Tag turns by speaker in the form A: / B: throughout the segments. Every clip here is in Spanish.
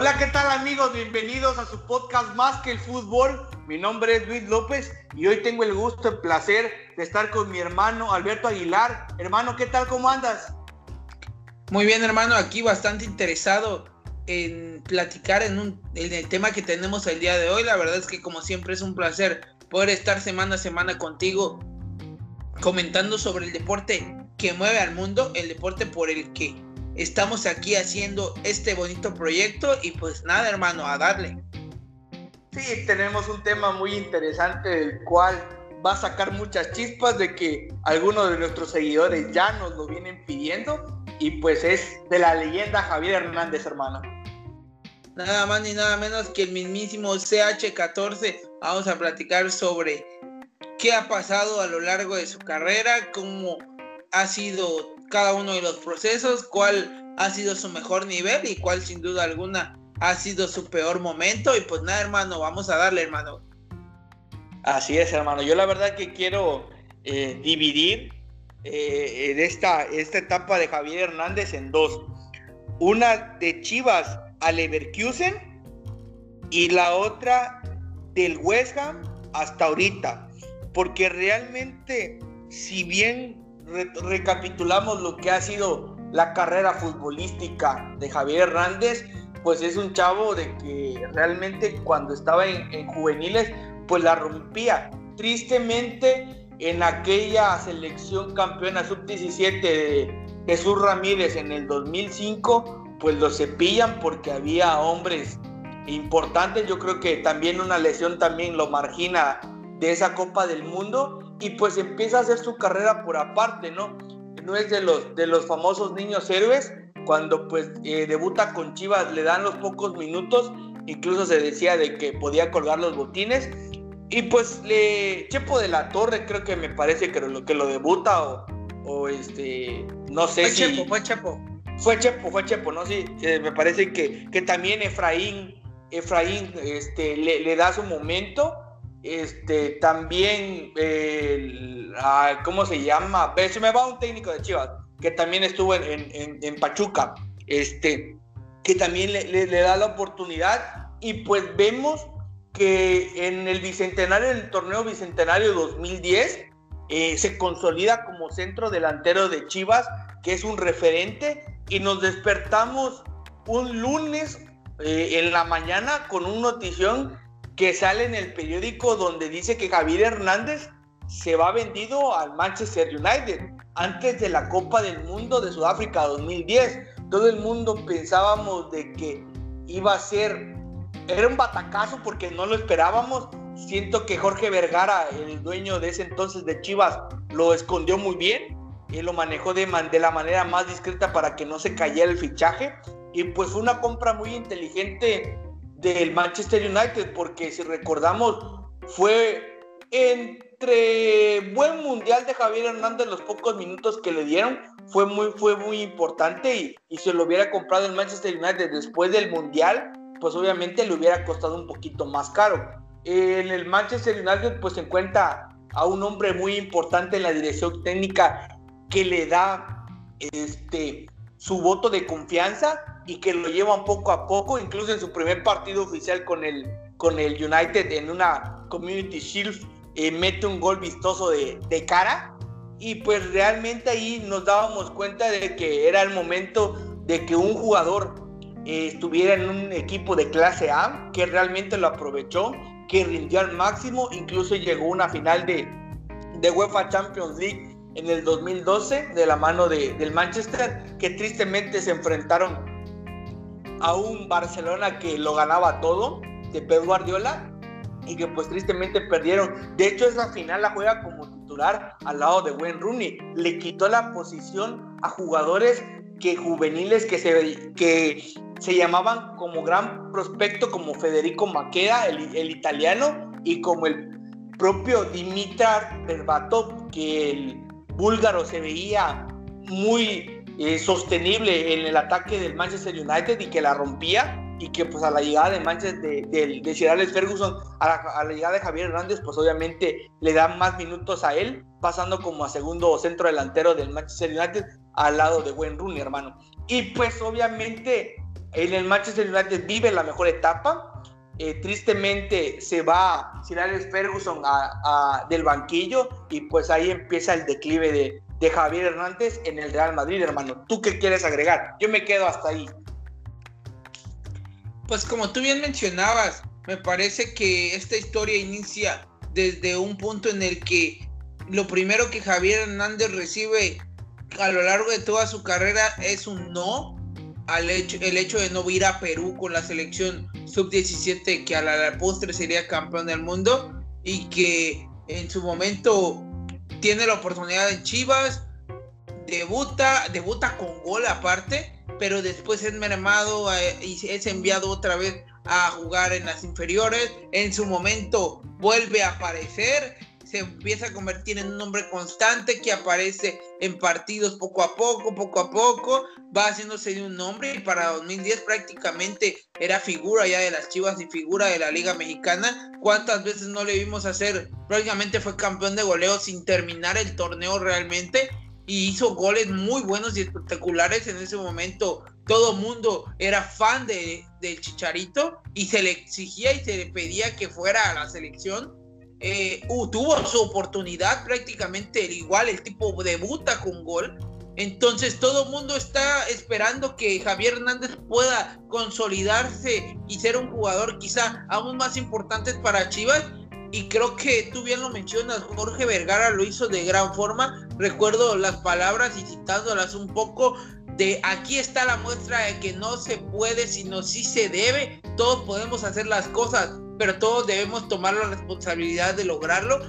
A: Hola, ¿qué tal amigos? Bienvenidos a su podcast Más que el Fútbol. Mi nombre es Luis López y hoy tengo el gusto y placer de estar con mi hermano Alberto Aguilar. Hermano, ¿qué tal? ¿Cómo andas?
B: Muy bien, hermano, aquí bastante interesado en platicar en, un, en el tema que tenemos el día de hoy. La verdad es que como siempre es un placer poder estar semana a semana contigo comentando sobre el deporte que mueve al mundo, el deporte por el que estamos aquí haciendo este bonito proyecto y pues nada, hermano, a darle.
A: Sí, tenemos un tema muy interesante del cual va a sacar muchas chispas de que algunos de nuestros seguidores ya nos lo vienen pidiendo y pues es de la leyenda Javier Hernández, hermano.
B: Nada más ni nada menos que el mismísimo CH14. Vamos a platicar sobre qué ha pasado a lo largo de su carrera, cómo ha sido cada uno de los procesos, cuál ha sido su mejor nivel y cuál sin duda alguna ha sido su peor momento. Y pues nada, hermano, vamos a darle, hermano.
A: Así es, hermano. Yo la verdad que quiero eh, dividir eh, en esta, esta etapa de Javier Hernández en dos. Una de Chivas al Leverkusen y la otra del West Ham hasta ahorita. Porque realmente, si bien recapitulamos lo que ha sido la carrera futbolística de Javier Hernández, pues es un chavo de que realmente cuando estaba en, juveniles, pues la rompía. Tristemente, en aquella selección campeona sub-17 de Jesús Ramírez en el 2005, pues lo cepillan porque había hombres importantes. Yo creo que también una lesión también lo margina de esa Copa del Mundo y pues empieza a hacer su carrera por aparte, ¿no? No es de los, de los famosos niños héroes, cuando pues eh, debuta con Chivas le dan los pocos minutos, incluso se decía de que podía colgar los botines, y pues le Chepo de la Torre creo que me parece que lo, que lo debuta o, o este, no sé
B: fue Chepo, fue Chepo.
A: Fue Chepo, fue Chepo, ¿no? Sí, me parece que, que también Efraín, Efraín este, le, le da su momento este, también, ¿cómo se llama? Se me va un técnico de Chivas, que también estuvo en, Pachuca, este, que también le, da la oportunidad. Y pues vemos que en el bicentenario, en el torneo bicentenario 2010, eh, se consolida como centro delantero de Chivas, que es un referente, y nos despertamos un lunes eh, en la mañana con un notición que sale en el periódico donde dice que Javier Hernández se va vendido al Manchester United antes de la Copa del Mundo de Sudáfrica 2010. Todo el mundo pensábamos de que iba a ser, era un batacazo porque no lo esperábamos. Siento que Jorge Vergara, el dueño de ese entonces de Chivas, lo escondió muy bien y lo manejó de, de la manera más discreta para que no se cayera el fichaje. Y pues fue una compra muy inteligente del Manchester United, porque si recordamos, fue entre buen mundial de Javier Hernández los pocos minutos que le dieron, fue muy, fue muy importante y, y si lo hubiera comprado el Manchester United después del mundial, pues obviamente le hubiera costado un poquito más caro. En el Manchester United pues se encuentra a un hombre muy importante en la dirección técnica que le da este, su voto de confianza y que lo llevan poco a poco, incluso en su primer partido oficial con el, con el United en una Community Shield, eh, mete un gol vistoso de, de, cara. Y pues realmente ahí nos dábamos cuenta de que era el momento de que un jugador eh, estuviera en un equipo de clase A, que realmente lo aprovechó, que rindió al máximo, incluso llegó a una final de, de UEFA Champions League en el 2012 de la mano de, del Manchester, que tristemente se enfrentaron a un Barcelona que lo ganaba todo, de Pep Guardiola, y que pues tristemente perdieron. De hecho, esa final la juega como titular al lado de Wayne Rooney. Le quitó la posición a jugadores que juveniles que se que se llamaban como gran prospecto como Federico Maqueda, el, el italiano, y como el propio Dimitar Berbatov, que el búlgaro se veía muy eh, sostenible en el ataque del Manchester United y que la rompía y que pues a la llegada de Manchester de, de, de Alex Ferguson a la, a la, llegada de Javier Hernández pues obviamente le dan más minutos a él pasando como a segundo centro delantero del Manchester United al lado de Wayne Rooney hermano. Y pues obviamente en el Manchester United vive la mejor etapa. Eh, tristemente se va Sir Alex Ferguson a, a, del banquillo y pues ahí empieza el declive de, de Javier Hernández en el Real Madrid, hermano. ¿Tú qué quieres agregar? Yo me quedo hasta ahí.
B: Pues como tú bien mencionabas, me parece que esta historia inicia desde un punto en el que lo primero que Javier Hernández recibe a lo largo de toda su carrera es un no al hecho, el hecho de no ir a Perú con la selección sub-17 que a la, la postre sería campeón del mundo y que en su momento tiene la oportunidad en Chivas, debuta, debuta con gol aparte, pero después es mermado eh, y es enviado otra vez a jugar en las inferiores. En su momento vuelve a aparecer se empieza a convertir en un hombre constante que aparece en partidos poco a poco, poco a poco, va haciéndose de un nombre y para 2010 prácticamente era figura ya de las Chivas y figura de la Liga Mexicana. ¿Cuántas veces no le vimos hacer? Prácticamente fue campeón de goleo sin terminar el torneo realmente y hizo goles muy buenos y espectaculares en ese momento. Todo mundo era fan de, del Chicharito y se le exigía y se le pedía que fuera a la selección eh, uh, tuvo su oportunidad prácticamente igual, el tipo debuta con gol. Entonces todo el mundo está esperando que Javier Hernández pueda consolidarse y ser un jugador quizá aún más importante para Chivas. Y creo que tú bien lo mencionas, Jorge Vergara lo hizo de gran forma. Recuerdo las palabras y citándolas un poco de aquí está la muestra de que no se puede, sino sí se debe. Todos podemos hacer las cosas pero todos debemos tomar la responsabilidad de lograrlo,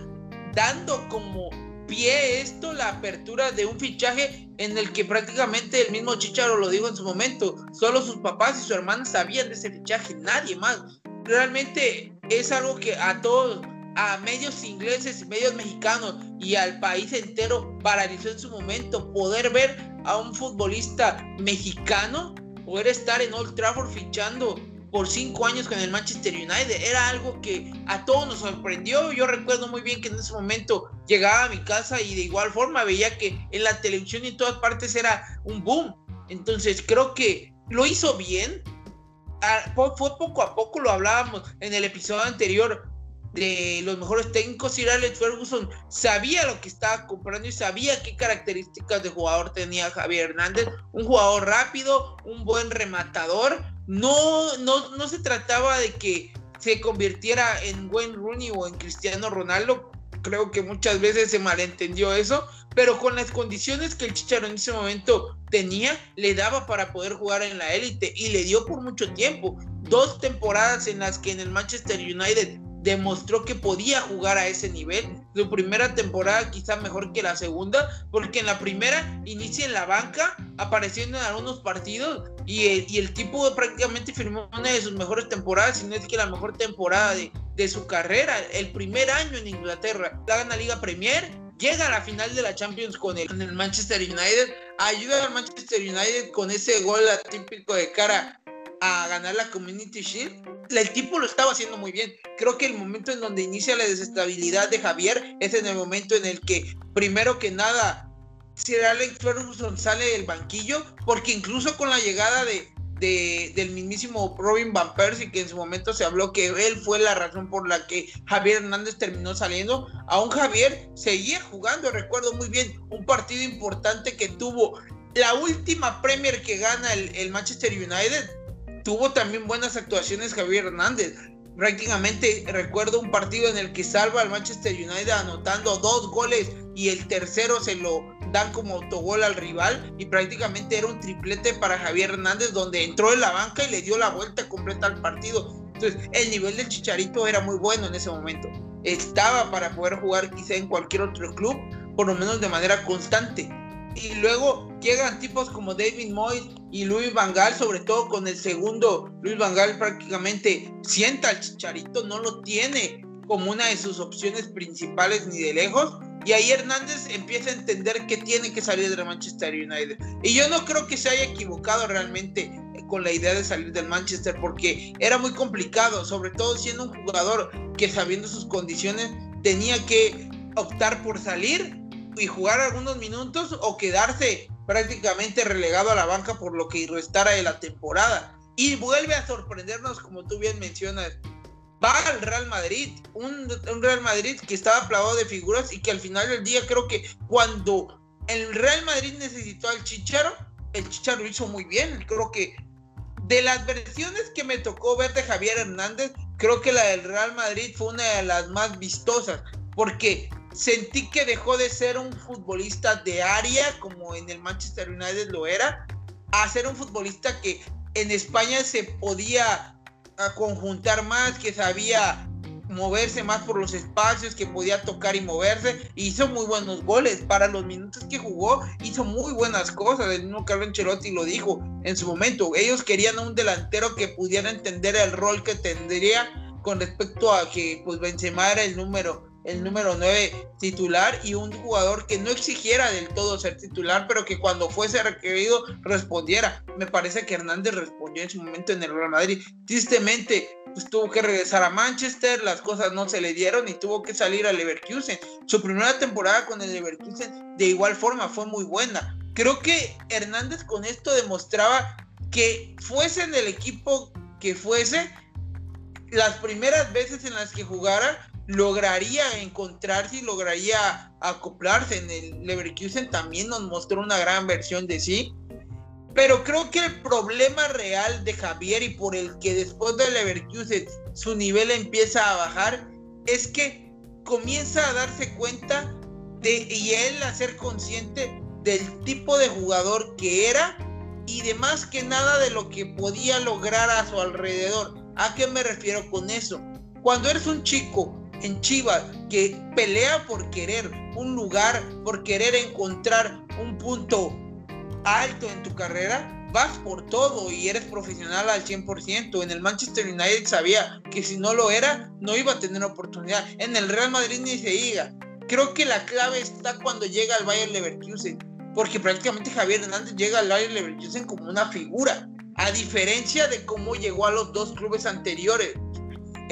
B: dando como pie esto la apertura de un fichaje en el que prácticamente el mismo Chicharo lo dijo en su momento, solo sus papás y su hermana sabían de ese fichaje, nadie más. Realmente es algo que a todos, a medios ingleses y medios mexicanos y al país entero paralizó en su momento poder ver a un futbolista mexicano poder estar en Old Trafford fichando por cinco años con el Manchester United. Era algo que a todos nos sorprendió. Yo recuerdo muy bien que en ese momento llegaba a mi casa y de igual forma veía que en la televisión y en todas partes era un boom. Entonces creo que lo hizo bien. Fue, poco a poco, lo hablábamos en el episodio anterior de los mejores técnicos, Sir Alex Ferguson sabía lo que estaba comprando y sabía qué características de jugador tenía Javier Hernández, un jugador rápido, un buen rematador, no, no, no se trataba de que se convirtiera en Wayne Rooney o en Cristiano Ronaldo. Creo que muchas veces se malentendió eso, pero con las condiciones que el Chicharo en ese momento tenía, le daba para poder jugar en la élite y le dio por mucho tiempo. Dos temporadas en las que en el Manchester United demostró que podía jugar a ese nivel. Su primera temporada quizá mejor que la segunda, porque en la primera inicia en la banca, apareciendo en algunos partidos, y el, y el tipo prácticamente firmó una de sus mejores temporadas, si no es que la mejor temporada de, de su carrera, el primer año en Inglaterra. La gana Liga Premier, llega a la final de la Champions con el, con el Manchester United, ayuda al Manchester United con ese gol atípico de cara a ganar la Community Shield, el tipo lo estaba haciendo muy bien. Creo que el momento en donde inicia la desestabilidad de Javier es en el momento en el que, primero que nada, Sir Alex Ferguson sale del banquillo, porque incluso con la llegada de, de, del mismísimo Robin Van Persie, que en su momento se habló que él fue la razón por la que Javier Hernández terminó saliendo, aún Javier seguía jugando, recuerdo muy bien, un partido importante que tuvo la última Premier que gana el, el Manchester United tuvo también buenas actuaciones Javier Hernández. Prácticamente recuerdo un partido en el que salva al Manchester United anotando dos goles y el tercero se lo dan como autogol al rival y prácticamente era un triplete para Javier Hernández donde entró en la banca y le dio la vuelta completa al partido. Entonces el nivel del Chicharito era muy bueno en ese momento. Estaba para poder jugar quizá en cualquier otro club, por lo menos de manera constante. Y luego llegan tipos como David Moyes y Luis Vangal, sobre todo con el segundo, Luis Vangal prácticamente sienta al Chicharito, no lo tiene como una de sus opciones principales ni de lejos. Y ahí Hernández empieza a entender que tiene que salir de Manchester United. Y yo no creo que se haya equivocado realmente con la idea de salir del Manchester porque era muy complicado, sobre todo siendo un jugador que sabiendo sus condiciones tenía que optar por salir y jugar algunos minutos o quedarse prácticamente relegado a la banca por lo que restara de la temporada. Y vuelve a sorprendernos, como tú bien mencionas, va al Real Madrid, un, Real Madrid que estaba plagado de figuras y que al final del día creo que cuando el Real Madrid necesitó al Chicharo, el Chicharo hizo muy bien. Creo que de las versiones que me tocó ver de Javier Hernández, creo que la del Real Madrid fue una de las más vistosas, porque sentí que dejó de ser un futbolista de área, como en el Manchester United lo era, a ser un futbolista que en España se podía conjuntar más, que sabía moverse más por los espacios, que podía tocar y moverse. Hizo muy buenos goles. Para los minutos que jugó, hizo muy buenas cosas. El mismo Carlo Ancelotti lo dijo en su momento. Ellos querían un delantero que pudiera entender el rol que tendría con respecto a que pues Benzema era el número el número 9 titular y un jugador que no exigiera del todo ser titular, pero que cuando fuese requerido respondiera. Me parece que Hernández respondió en su momento en el Real Madrid. Tristemente, pues tuvo que regresar a Manchester, las cosas no se le dieron y tuvo que salir al Leverkusen. Su primera temporada con el Leverkusen de igual forma fue muy buena. Creo que Hernández con esto demostraba que fuese en el equipo que fuese, las primeras veces en las que jugara, lograría encontrarse y lograría acoplarse en el Leverkusen también nos mostró una gran versión de sí pero creo que el problema real de Javier y por el que después del Leverkusen su nivel empieza a bajar es que comienza a darse cuenta de y él a ser consciente del tipo de jugador que era y de más que nada de lo que podía lograr a su alrededor. ¿A qué me refiero con eso? Cuando eres un chico en Chivas que pelea por querer un lugar, por querer encontrar un punto alto en tu carrera, vas por todo y eres profesional al 100%. En el Manchester United sabía que si no lo era, no iba a tener oportunidad. En el Real Madrid ni se diga. Creo que la clave está cuando llega al Bayern Leverkusen, porque prácticamente Javier Hernández llega al Bayern Leverkusen como una figura, a diferencia de cómo llegó a los dos clubes anteriores.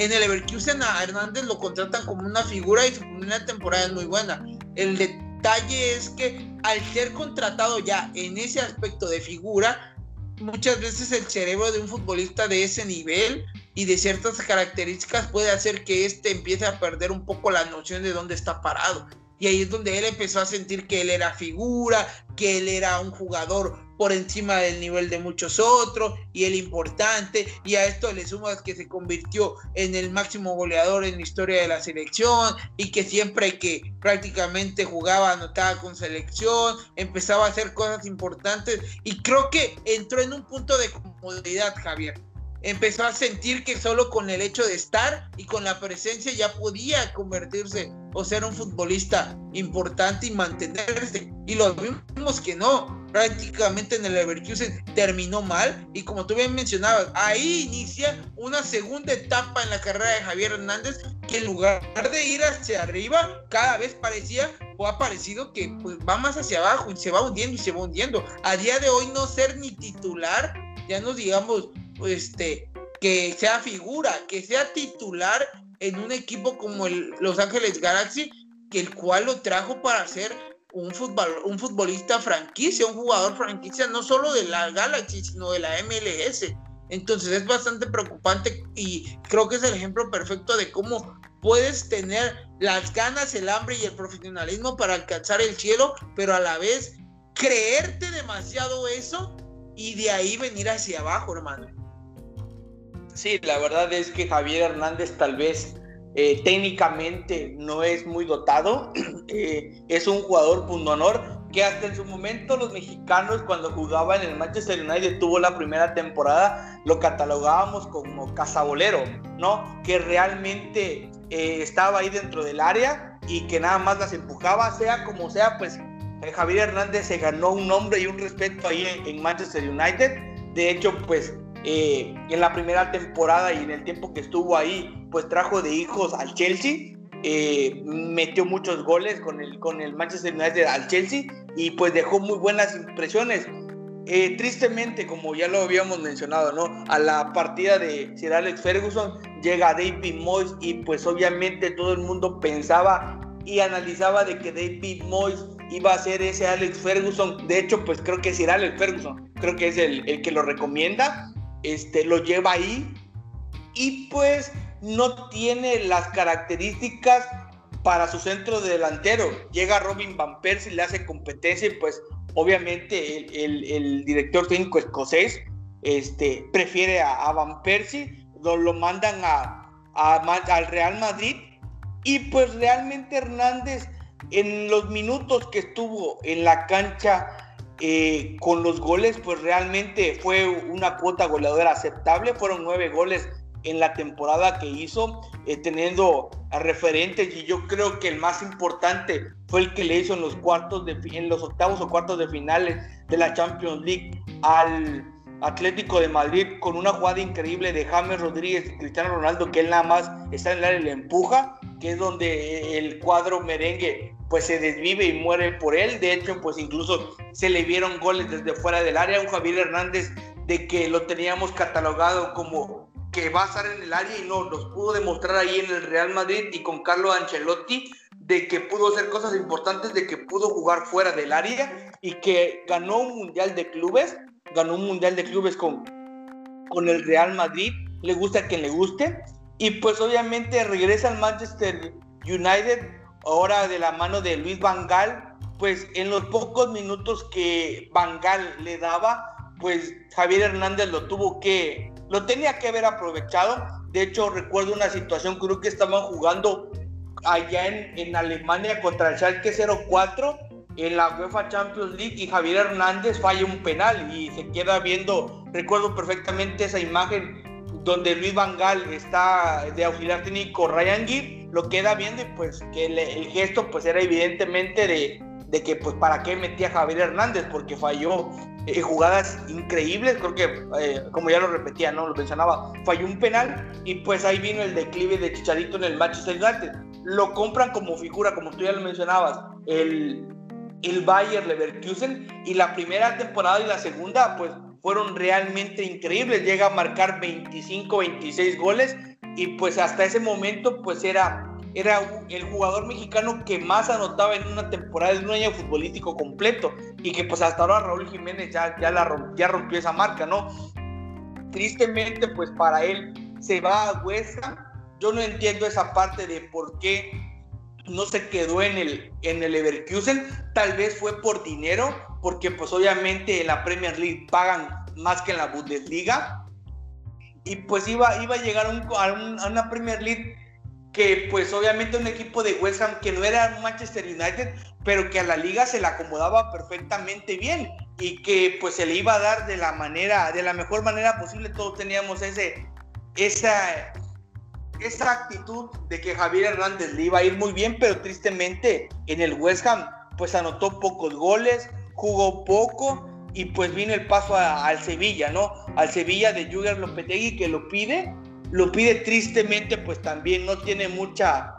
B: En el Leverkusen a Hernández lo contratan como una figura y su primera temporada es muy buena. El detalle es que al ser contratado ya en ese aspecto de figura, muchas veces el cerebro de un futbolista de ese nivel y de ciertas características puede hacer que éste empiece a perder un poco la noción de dónde está parado. Y ahí es donde él empezó a sentir que él era figura, que él era un jugador por encima del nivel de muchos otros y el importante. Y a esto le sumas que se convirtió en el máximo goleador en la historia de la selección y que siempre que prácticamente jugaba, anotaba con selección, empezaba a hacer cosas importantes. Y creo que entró en un punto de comodidad, Javier empezó a sentir que solo con el hecho de estar y con la presencia ya podía convertirse o ser un futbolista importante y mantenerse. Y lo vimos que no. Prácticamente en el Leverkusen terminó mal. Y como tú bien mencionabas, ahí inicia una segunda etapa en la carrera de Javier Hernández que en lugar de ir hacia arriba, cada vez parecía o ha parecido que pues, va más hacia abajo y se va hundiendo y se va hundiendo. A día de hoy no ser ni titular, ya no digamos este, que sea figura, que sea titular en un equipo como el Los Ángeles Galaxy, que el cual lo trajo para ser un, un futbolista franquicia, un jugador franquicia no solo de la Galaxy, sino de la MLS. Entonces es bastante preocupante y creo que es el ejemplo perfecto de cómo puedes tener las ganas, el hambre y el profesionalismo para alcanzar el cielo, pero a la vez creerte demasiado eso y de ahí venir hacia abajo, hermano.
A: Sí, la verdad es que Javier Hernández tal vez eh, técnicamente no es muy dotado, eh, es un jugador punto honor que hasta en su momento los mexicanos cuando jugaba en el Manchester United tuvo la primera temporada lo catalogábamos como cazabolero, ¿no? Que realmente eh, estaba ahí dentro del área y que nada más las empujaba, sea como sea, pues eh, Javier Hernández se ganó un nombre y un respeto ahí en, Manchester United. De hecho, pues eh, en la primera temporada y en el tiempo que estuvo ahí, pues trajo de hijos al Chelsea. Eh, metió muchos goles con el, con el Manchester United al Chelsea y pues dejó muy buenas impresiones. tristemente, como ya lo habíamos mencionado, ¿no? A la partida de Sir Alex Ferguson llega David Moyes y pues obviamente todo el mundo pensaba y analizaba de que David Moyes iba a ser ese Alex Ferguson. De hecho, pues creo que es ir Alex Ferguson, creo que es el, el, que lo recomienda. Este, lo lleva ahí y pues no tiene las características para su centro delantero. Llega Robin Van Persie, le hace competencia y pues obviamente el, el, director técnico escocés este, prefiere a, Van Persie, lo, lo mandan a, a, al Real Madrid y pues realmente Hernández en los minutos que estuvo en la cancha eh, con los goles, pues realmente fue una cuota goleadora aceptable. Fueron nueve goles en la temporada que hizo, eh, teniendo a referentes y yo creo que el más importante fue el que le hizo en los cuartos de en los octavos o cuartos de finales de la Champions League al Atlético de Madrid con una jugada increíble de James Rodríguez y Cristiano Ronaldo que él nada más está en el área y le empuja, que es donde el cuadro merengue pues se desvive y muere por él. De hecho, pues incluso se le vieron goles desde fuera del área. Un Javier Hernández de que lo teníamos catalogado como que va a estar en el área y no, nos pudo demostrar ahí en el Real Madrid y con Carlo Ancelotti de que pudo hacer cosas importantes, de que pudo jugar fuera del área y que ganó un mundial de clubes ganó un mundial de clubes con, con el Real Madrid, le gusta a quien le guste, y pues obviamente regresa al Manchester United, ahora de la mano de Luis Van Gaal, pues en los pocos minutos que Van Gaal le daba, pues Javier Hernández lo tuvo que, lo tenía que haber aprovechado. De hecho, recuerdo una situación, creo que estaban jugando allá en, en Alemania contra el Schalke 04 en la UEFA Champions League y Javier Hernández falla un penal y se queda viendo, recuerdo perfectamente esa imagen donde Luis Van está de auxiliar técnico Ryan Gibb, lo queda viendo y pues que el, gesto pues era evidentemente de, de, que pues para qué metía Javier Hernández porque falló eh, jugadas increíbles, creo que eh, como ya lo repetía, no lo mencionaba, falló un penal y pues ahí vino el declive de Chicharito en el Manchester United. Lo compran como figura, como tú ya lo mencionabas, el, el Bayer Leverkusen y la primera temporada y la segunda pues fueron realmente increíbles, llega a marcar 25, 26 goles y pues hasta ese momento pues era, era el jugador mexicano que más anotaba en una temporada, en un año futbolístico completo y que pues hasta ahora Raúl Jiménez ya, ya, la, rompió esa marca, ¿no? Tristemente pues para él se va a Huesca, yo no entiendo esa parte de por qué no se quedó en el, en el Leverkusen, tal vez fue por dinero, porque pues obviamente en la Premier League pagan más que en la Bundesliga, y pues iba, iba a llegar a, una Premier League que pues obviamente un equipo de West Ham que no era Manchester United, pero que a la liga se le acomodaba perfectamente bien y que pues se le iba a dar de la manera, de la mejor manera posible, todos teníamos ese, esa, esa actitud de que Javier Hernández le iba a ir muy bien, pero tristemente en el West Ham pues anotó pocos goles, jugó poco y pues vino el paso al Sevilla, ¿no? Al Sevilla de Jürgen Lopetegui que lo pide, lo pide tristemente pues también no tiene mucha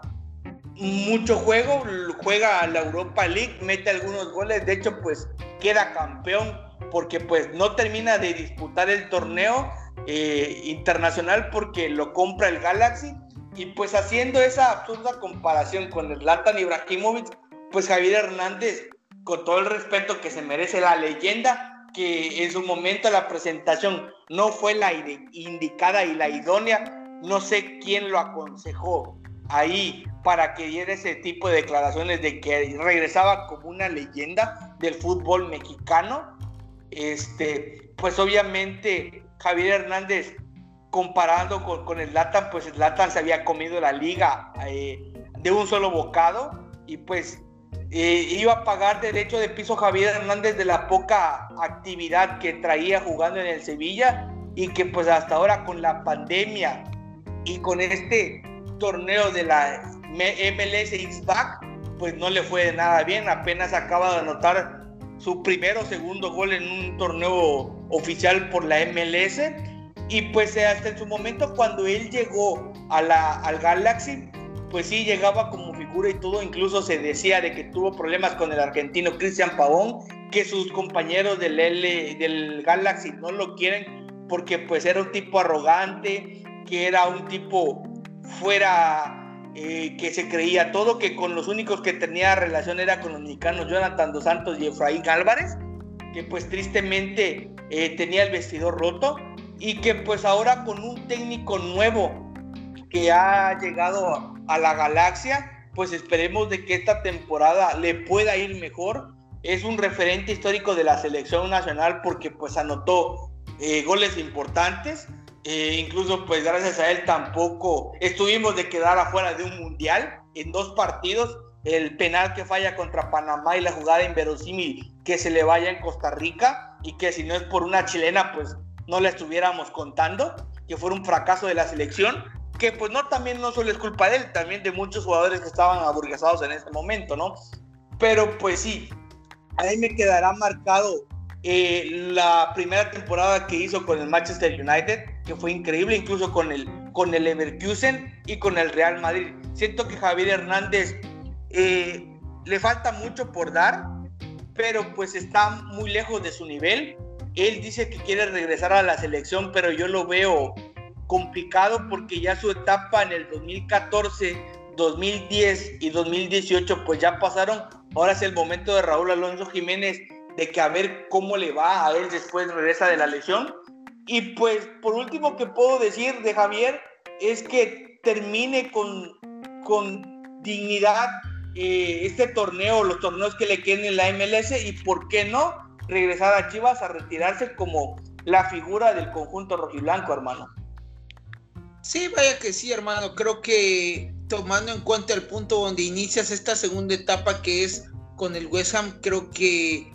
A: mucho juego, juega a la Europa League, mete algunos goles, de hecho pues queda campeón porque pues no termina de disputar el torneo eh, internacional porque lo compra el Galaxy. Y pues haciendo esa absurda comparación con el Latan Ibrahimovic, pues Javier Hernández, con todo el respeto que se merece la leyenda, que en su momento la presentación no fue la indicada y la idónea, no sé quién lo aconsejó ahí para que diera ese tipo de declaraciones de que regresaba como una leyenda del fútbol mexicano. Este, pues obviamente Javier Hernández comparando con, el Latan, pues el Latan se había comido la liga eh, de un solo bocado y pues eh, iba a pagar derecho de piso Javier Hernández de la poca actividad que traía jugando en el Sevilla y que pues hasta ahora con la pandemia y con este torneo de la MLS X-Back, pues no le fue nada bien, apenas acaba de anotar su primero o segundo gol en un torneo oficial por la MLS y pues hasta en su momento cuando él llegó a la, al Galaxy, pues sí llegaba como figura y todo, incluso se decía de que tuvo problemas con el argentino Cristian Pavón, que sus compañeros del, del Galaxy no lo quieren porque pues era un tipo arrogante, que era un tipo fuera eh, que se creía todo, que con los únicos que tenía relación era con los mexicanos Jonathan Dos Santos y Efraín Álvarez, que pues tristemente eh, tenía el vestidor roto y que pues ahora con un técnico nuevo que ha llegado a la galaxia, pues esperemos de que esta temporada le pueda ir mejor. Es un referente histórico de la selección nacional porque pues anotó eh, goles importantes. Eh, incluso pues gracias a él tampoco estuvimos de quedar afuera de un mundial en dos partidos. El penal que falla contra Panamá y la jugada inverosímil que se le vaya en Costa Rica y que si no es por una chilena pues no la estuviéramos contando, que fue un fracaso de la selección, que pues no también no solo es culpa de él, también de muchos jugadores que estaban aburguesados en ese momento, ¿no? Pero pues sí, ahí me quedará marcado eh, la primera temporada que hizo con el Manchester United, que fue increíble, incluso con el, con el Leverkusen y con el Real Madrid. Siento que Javier Hernández eh, le falta mucho por dar, pero pues está muy lejos de su nivel. Él dice que quiere regresar a la selección, pero yo lo veo complicado porque ya su etapa en el 2014, 2010 y 2018 pues ya pasaron. Ahora es el momento de Raúl Alonso Jiménez de que a ver cómo le va a él después regresa de la lesión. Y pues por último que puedo decir de Javier es que termine con, con dignidad eh, este torneo, los torneos que le queden en la MLS y por qué no regresar a Chivas a retirarse como la figura del conjunto rojiblanco, hermano.
B: Sí, vaya que sí, hermano. Creo que tomando en cuenta el punto donde inicias esta segunda etapa que es con el West Ham, creo que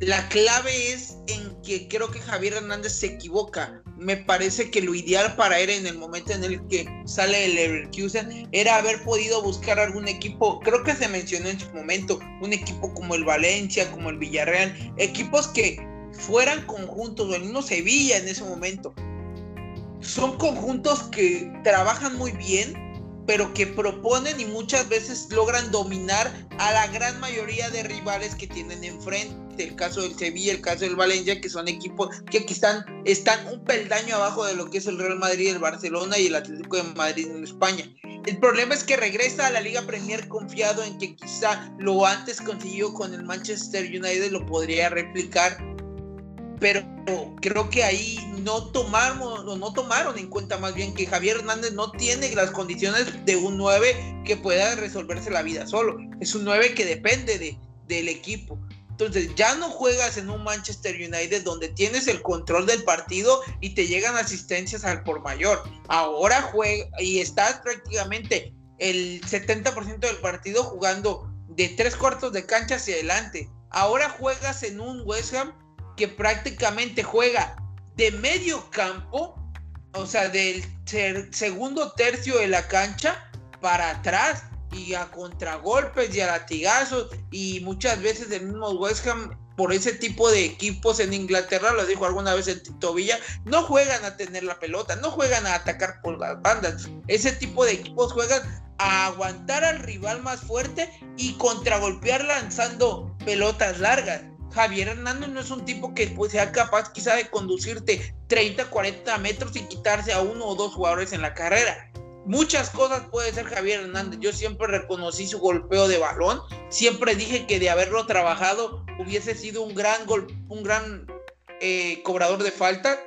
B: la clave es en que creo que Javier Hernández se equivoca. Me parece que lo ideal para él en el momento en el que sale el Leverkusen era haber podido buscar algún equipo. Creo que se mencionó en su momento un equipo como el Valencia, como el Villarreal, equipos que fueran conjuntos, o el mismo Sevilla en ese momento. Son conjuntos que trabajan muy bien, pero que proponen y muchas veces logran dominar a la gran mayoría de rivales que tienen enfrente. El caso del Sevilla, el caso del Valencia, que son equipos que están, están un peldaño abajo de lo que es el Real Madrid, el Barcelona y el Atlético de Madrid en España. El problema es que regresa a la Liga Premier confiado en que quizá lo antes consiguió con el Manchester United lo podría replicar pero creo que ahí no tomamos o no tomaron en cuenta más bien que Javier Hernández no tiene las condiciones de un 9 que pueda resolverse la vida solo. Es un 9 que depende de, del equipo. Entonces ya no juegas en un Manchester United donde tienes el control del partido y te llegan asistencias al por mayor. Ahora juega y estás prácticamente el 70% del partido jugando de tres cuartos de cancha hacia adelante. Ahora juegas en un West Ham que prácticamente juega de medio campo, o sea, del segundo tercio de la cancha para atrás y a contragolpes y a latigazos y muchas veces el mismo West Ham por ese tipo de equipos en Inglaterra, lo dijo alguna vez el Tito Villa, no juegan a tener la pelota, no juegan a atacar por las bandas. Ese tipo de equipos juegan a aguantar al rival más fuerte y contragolpear lanzando pelotas largas. Javier Hernández no es un tipo que pues, sea capaz quizá de conducirte 30, 40 metros y quitarse a uno o dos jugadores en la carrera. Muchas cosas puede ser Javier Hernández. Yo siempre reconocí su golpeo de balón. Siempre dije que de haberlo trabajado hubiese sido un gran, gol, un gran eh, cobrador de falta.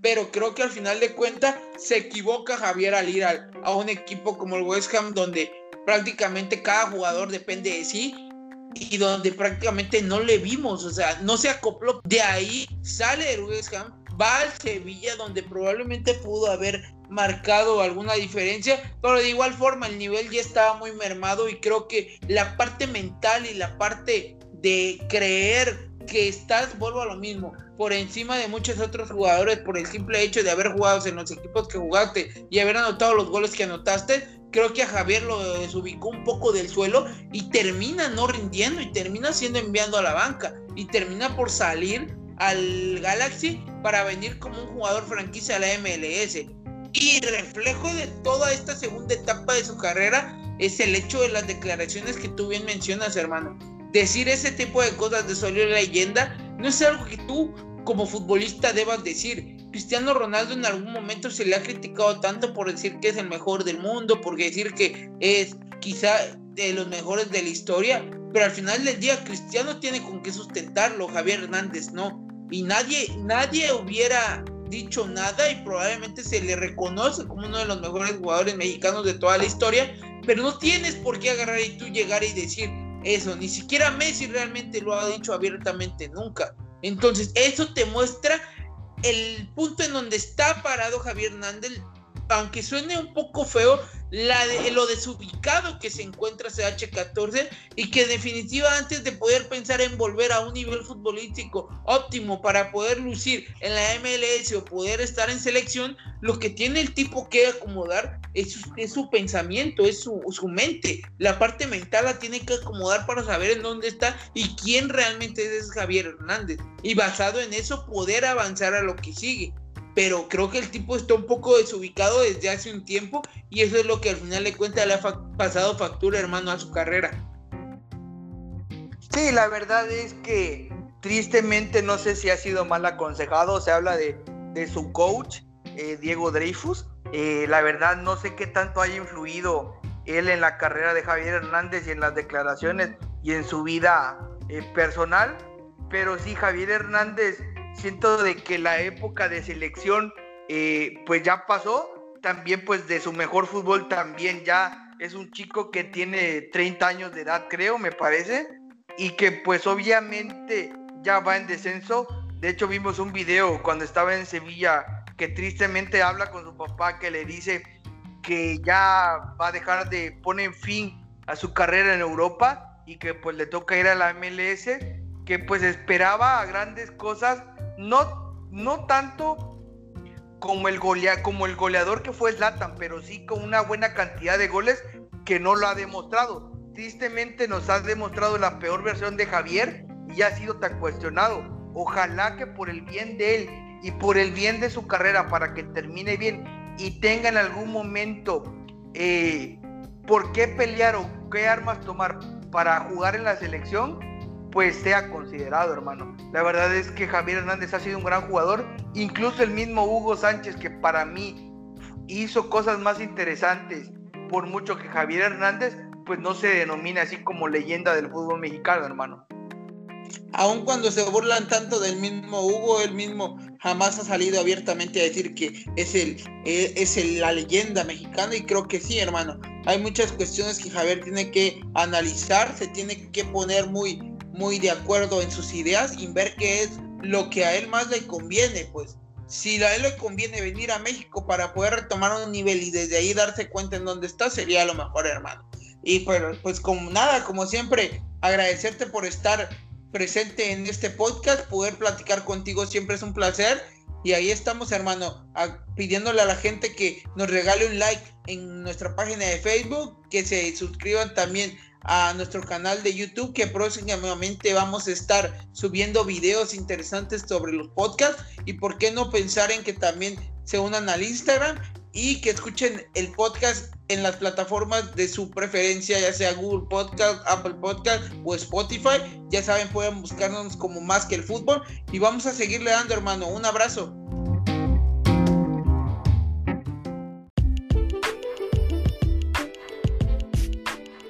B: Pero creo que al final de cuentas se equivoca Javier al ir a un equipo como el West Ham donde prácticamente cada jugador depende de sí y donde prácticamente no le vimos, o sea, no se acopló. De ahí sale el West Ham, va al Sevilla, donde probablemente pudo haber marcado alguna diferencia, pero de igual forma el nivel ya estaba muy mermado y creo que la parte mental y la parte de creer que estás, vuelvo a lo mismo, por encima de muchos otros jugadores por el simple hecho de haber jugado en los equipos que jugaste y haber anotado los goles que anotaste, creo que a Javier lo desubicó un poco del suelo y termina no rindiendo y termina siendo enviando a la banca y termina por salir al Galaxy para venir como un jugador franquicia a la MLS. Y reflejo de toda esta segunda etapa de su carrera es el hecho de las declaraciones que tú bien mencionas, hermano. Decir ese tipo de cosas de salir leyenda no es algo que tú como futbolista debas decir. Cristiano Ronaldo en algún momento se le ha criticado tanto por decir que es el mejor del mundo, por decir que es quizá de los mejores de la historia, pero al final del día Cristiano tiene con qué sustentarlo, Javier Hernández no. Y nadie, nadie hubiera dicho nada y probablemente se le reconoce como uno de los mejores jugadores mexicanos de toda la historia, pero no tienes por qué agarrar y tú llegar y decir eso, ni siquiera Messi realmente lo ha dicho abiertamente nunca. Entonces, eso te muestra el punto en donde está parado Javier Hernández, aunque suene un poco feo, la de, lo desubicado que se encuentra CH14 y que en definitiva antes de poder pensar en volver a un nivel futbolístico óptimo para poder lucir en la MLS o poder estar en selección, lo que tiene el tipo que acomodar es su, pensamiento, es su, su, mente. La parte mental la tiene que acomodar para saber en dónde está y quién realmente es Javier Hernández. Y basado en eso poder avanzar a lo que sigue pero creo que el tipo está un poco desubicado desde hace un tiempo y eso es lo que al final le cuenta le ha pasado factura, hermano, a su carrera.
A: Sí, la verdad es que tristemente no sé si ha sido mal aconsejado, se habla de, su coach, eh, Diego Dreyfus, eh, la verdad no sé qué tanto haya influido él en la carrera de Javier Hernández y en las declaraciones y en su vida eh, personal, pero sí, Javier Hernández siento de que la época de selección eh, pues ya pasó, también pues de su mejor fútbol también ya es un chico que tiene 30 años de edad creo, me parece, y que pues obviamente ya va en descenso. De hecho vimos un video cuando estaba en Sevilla que tristemente habla con su papá que le dice que ya va a dejar de poner fin a su carrera en Europa y que pues le toca ir a la MLS, que pues esperaba grandes cosas no, no tanto como el, como el goleador que fue Zlatan, pero sí con una buena cantidad de goles que no lo ha demostrado. Tristemente nos ha demostrado la peor versión de Javier y ha sido tan cuestionado. Ojalá que por el bien de él y por el bien de su carrera, para que termine bien y tenga en algún momento eh, por qué pelear o qué armas tomar para jugar en la selección, pues sea considerado, hermano. La verdad es que Javier Hernández ha sido un gran jugador, incluso el mismo Hugo Sánchez, que para mí hizo cosas más interesantes, por mucho que Javier Hernández, pues no se denomina así como leyenda del fútbol mexicano, hermano.
B: Aun cuando se burlan tanto del mismo Hugo, él mismo jamás ha salido abiertamente a decir que es, el, eh, es la leyenda mexicana y creo que sí, hermano. Hay muchas cuestiones que Javier tiene que analizar, se tiene que poner muy, muy de acuerdo en sus ideas y ver qué es lo que a él más le conviene, pues. Si a él le conviene venir a México para poder retomar un nivel y desde ahí darse cuenta en dónde está, sería lo mejor, hermano. Y pues, pues como nada, como siempre, agradecerte por estar presente en este podcast, poder platicar contigo siempre es un placer. Y ahí estamos, hermano, pidiéndole a la gente que nos regale un like en nuestra página de Facebook, que se suscriban también a nuestro canal de YouTube que próximamente vamos a estar subiendo videos interesantes sobre los podcasts y por qué no pensar en que también se unan al Instagram y que escuchen el podcast en las plataformas de su preferencia, ya sea Google Podcast, Apple Podcast o Spotify. Ya saben, pueden buscarnos como más que el fútbol y vamos a seguirle dando, hermano. Un abrazo.